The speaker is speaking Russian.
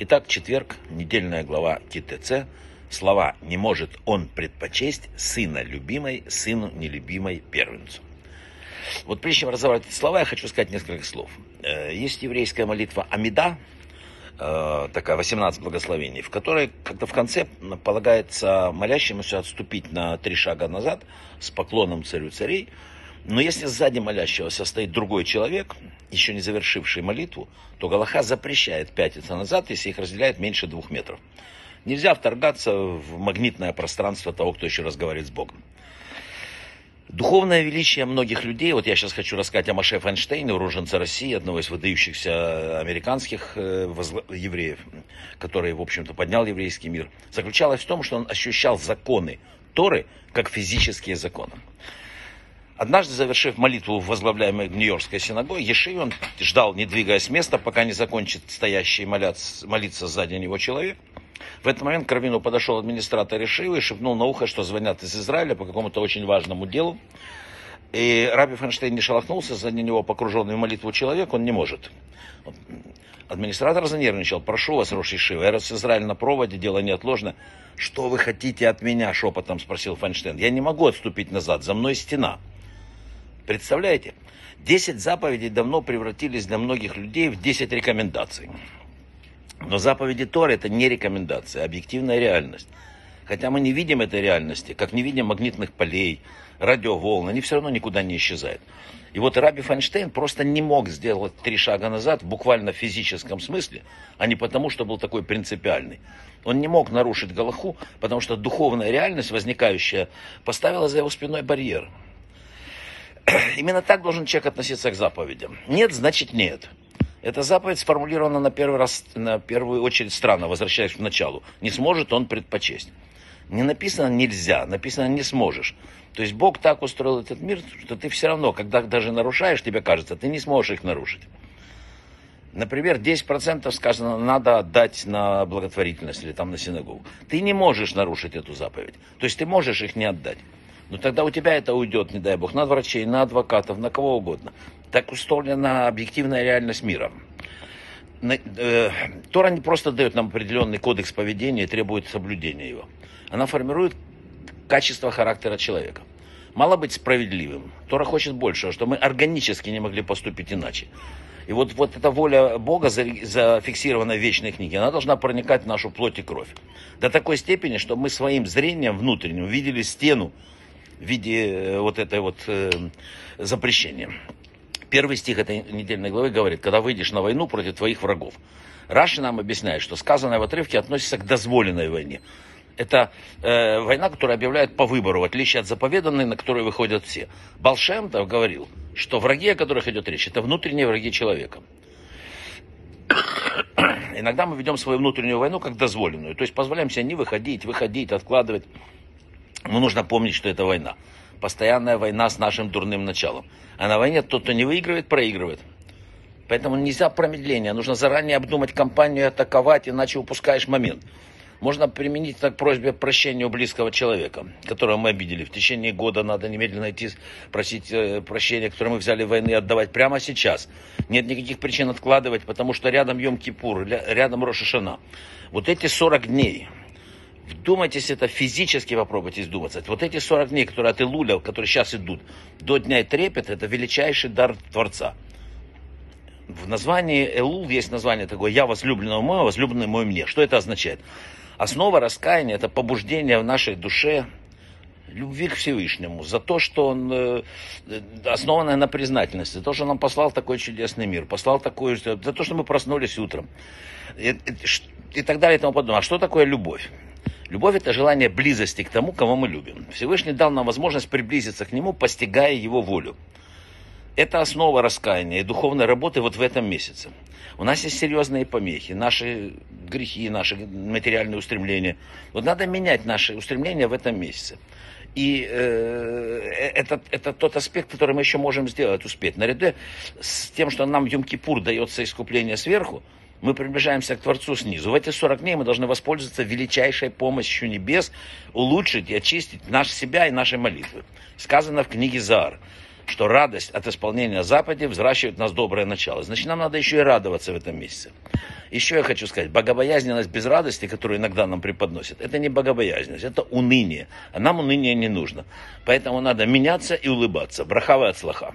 Итак, четверг, недельная глава ТТЦ. Слова «не может он предпочесть сына любимой, сыну нелюбимой первенцу». Вот прежде чем разобрать эти слова, я хочу сказать несколько слов. Э, есть еврейская молитва Амида, э, такая 18 благословений, в которой как-то в конце полагается молящемуся отступить на три шага назад с поклоном царю царей. Но если сзади молящегося стоит другой человек, еще не завершивший молитву, то Галаха запрещает пятиться назад, если их разделяет меньше двух метров. Нельзя вторгаться в магнитное пространство того, кто еще разговаривает с Богом. Духовное величие многих людей, вот я сейчас хочу рассказать о Маше Файнштейне, уроженце России, одного из выдающихся американских э, евреев, который, в общем-то, поднял еврейский мир, заключалось в том, что он ощущал законы Торы как физические законы. Однажды, завершив молитву в возглавляемой Нью-Йоркской синагоге, Еши, он ждал, не двигаясь с места, пока не закончит стоящий молиться, молиться сзади него человек – в этот момент к Равину подошел администратор Решива и шепнул на ухо, что звонят из Израиля по какому-то очень важному делу. И Раби Фенштейн не шелохнулся, за него погруженный в молитву человек, он не может. Администратор занервничал. Прошу вас, Рош Ишива, я раз Израиль на проводе, дело неотложно. Что вы хотите от меня, шепотом спросил Файнштейн. Я не могу отступить назад, за мной стена. Представляете? Десять заповедей давно превратились для многих людей в десять рекомендаций. Но заповеди Торы это не рекомендация, а объективная реальность. Хотя мы не видим этой реальности, как не видим магнитных полей, радиоволн, они все равно никуда не исчезают. И вот Раби Файнштейн просто не мог сделать три шага назад, буквально в физическом смысле, а не потому, что был такой принципиальный. Он не мог нарушить Галаху, потому что духовная реальность, возникающая, поставила за его спиной барьер. Именно так должен человек относиться к заповедям. Нет, значит нет. Эта заповедь сформулирована на первый раз, на первую очередь странно, возвращаясь к началу. Не сможет он предпочесть. Не написано нельзя, написано не сможешь. То есть Бог так устроил этот мир, что ты все равно, когда даже нарушаешь, тебе кажется, ты не сможешь их нарушить. Например, 10% сказано, надо отдать на благотворительность или там на синагогу. Ты не можешь нарушить эту заповедь. То есть ты можешь их не отдать. Но тогда у тебя это уйдет, не дай бог, на врачей, на адвокатов, на кого угодно. Так устроена объективная реальность мира. Э, Тора не просто дает нам определенный кодекс поведения и требует соблюдения его. Она формирует качество характера человека. Мало быть справедливым. Тора хочет большего, что мы органически не могли поступить иначе. И вот, вот эта воля Бога, зафиксированная в вечной книге, она должна проникать в нашу плоть и кровь. До такой степени, что мы своим зрением внутренним видели стену в виде э, вот этой вот э, запрещения. Первый стих этой недельной главы говорит, когда выйдешь на войну против твоих врагов. Раши нам объясняет, что сказанное в отрывке относится к дозволенной войне. Это э, война, которая объявляет по выбору, в отличие от заповеданной, на которую выходят все. Балшемтов говорил, что враги, о которых идет речь, это внутренние враги человека. Иногда мы ведем свою внутреннюю войну как дозволенную. То есть позволяем себе не выходить, выходить, откладывать. Но нужно помнить, что это война. Постоянная война с нашим дурным началом. А на войне тот, кто не выигрывает, проигрывает. Поэтому нельзя промедление. Нужно заранее обдумать кампанию и атаковать, иначе упускаешь момент. Можно применить так просьбе прощения у близкого человека, которого мы обидели. В течение года надо немедленно идти просить э, прощения, которое мы взяли войны, отдавать прямо сейчас. Нет никаких причин откладывать, потому что рядом Йом-Кипур, рядом Рошашана. Вот эти 40 дней, Вдумайтесь, это физически попробуйте вдуматься. Вот эти 40 дней, которые от Илуля, которые сейчас идут, до Дня Трепет, это величайший дар Творца. В названии Элул есть название такое «Я возлюбленного мой, возлюбленный мой мне». Что это означает? Основа раскаяния – это побуждение в нашей душе любви к Всевышнему, за то, что он э, основанное на признательности, за то, что он нам послал такой чудесный мир, послал такой, за то, что мы проснулись утром и, и, и так далее и тому подобное. А что такое любовь? Любовь – это желание близости к тому, кого мы любим. Всевышний дал нам возможность приблизиться к Нему, постигая Его волю. Это основа раскаяния и духовной работы вот в этом месяце. У нас есть серьезные помехи, наши грехи, наши материальные устремления. Вот надо менять наши устремления в этом месяце. И э, это, это тот аспект, который мы еще можем сделать, успеть. Наряду с тем, что нам в Йом-Кипур дается искупление сверху, мы приближаемся к Творцу снизу. В эти 40 дней мы должны воспользоваться величайшей помощью небес, улучшить и очистить наш себя и наши молитвы. Сказано в книге Заар, что радость от исполнения заповедей взращивает в доброе начало. Значит, нам надо еще и радоваться в этом месяце. Еще я хочу сказать, богобоязненность без радости, которую иногда нам преподносят, это не богобоязненность, это уныние. А нам уныние не нужно. Поэтому надо меняться и улыбаться. Брахава от слаха.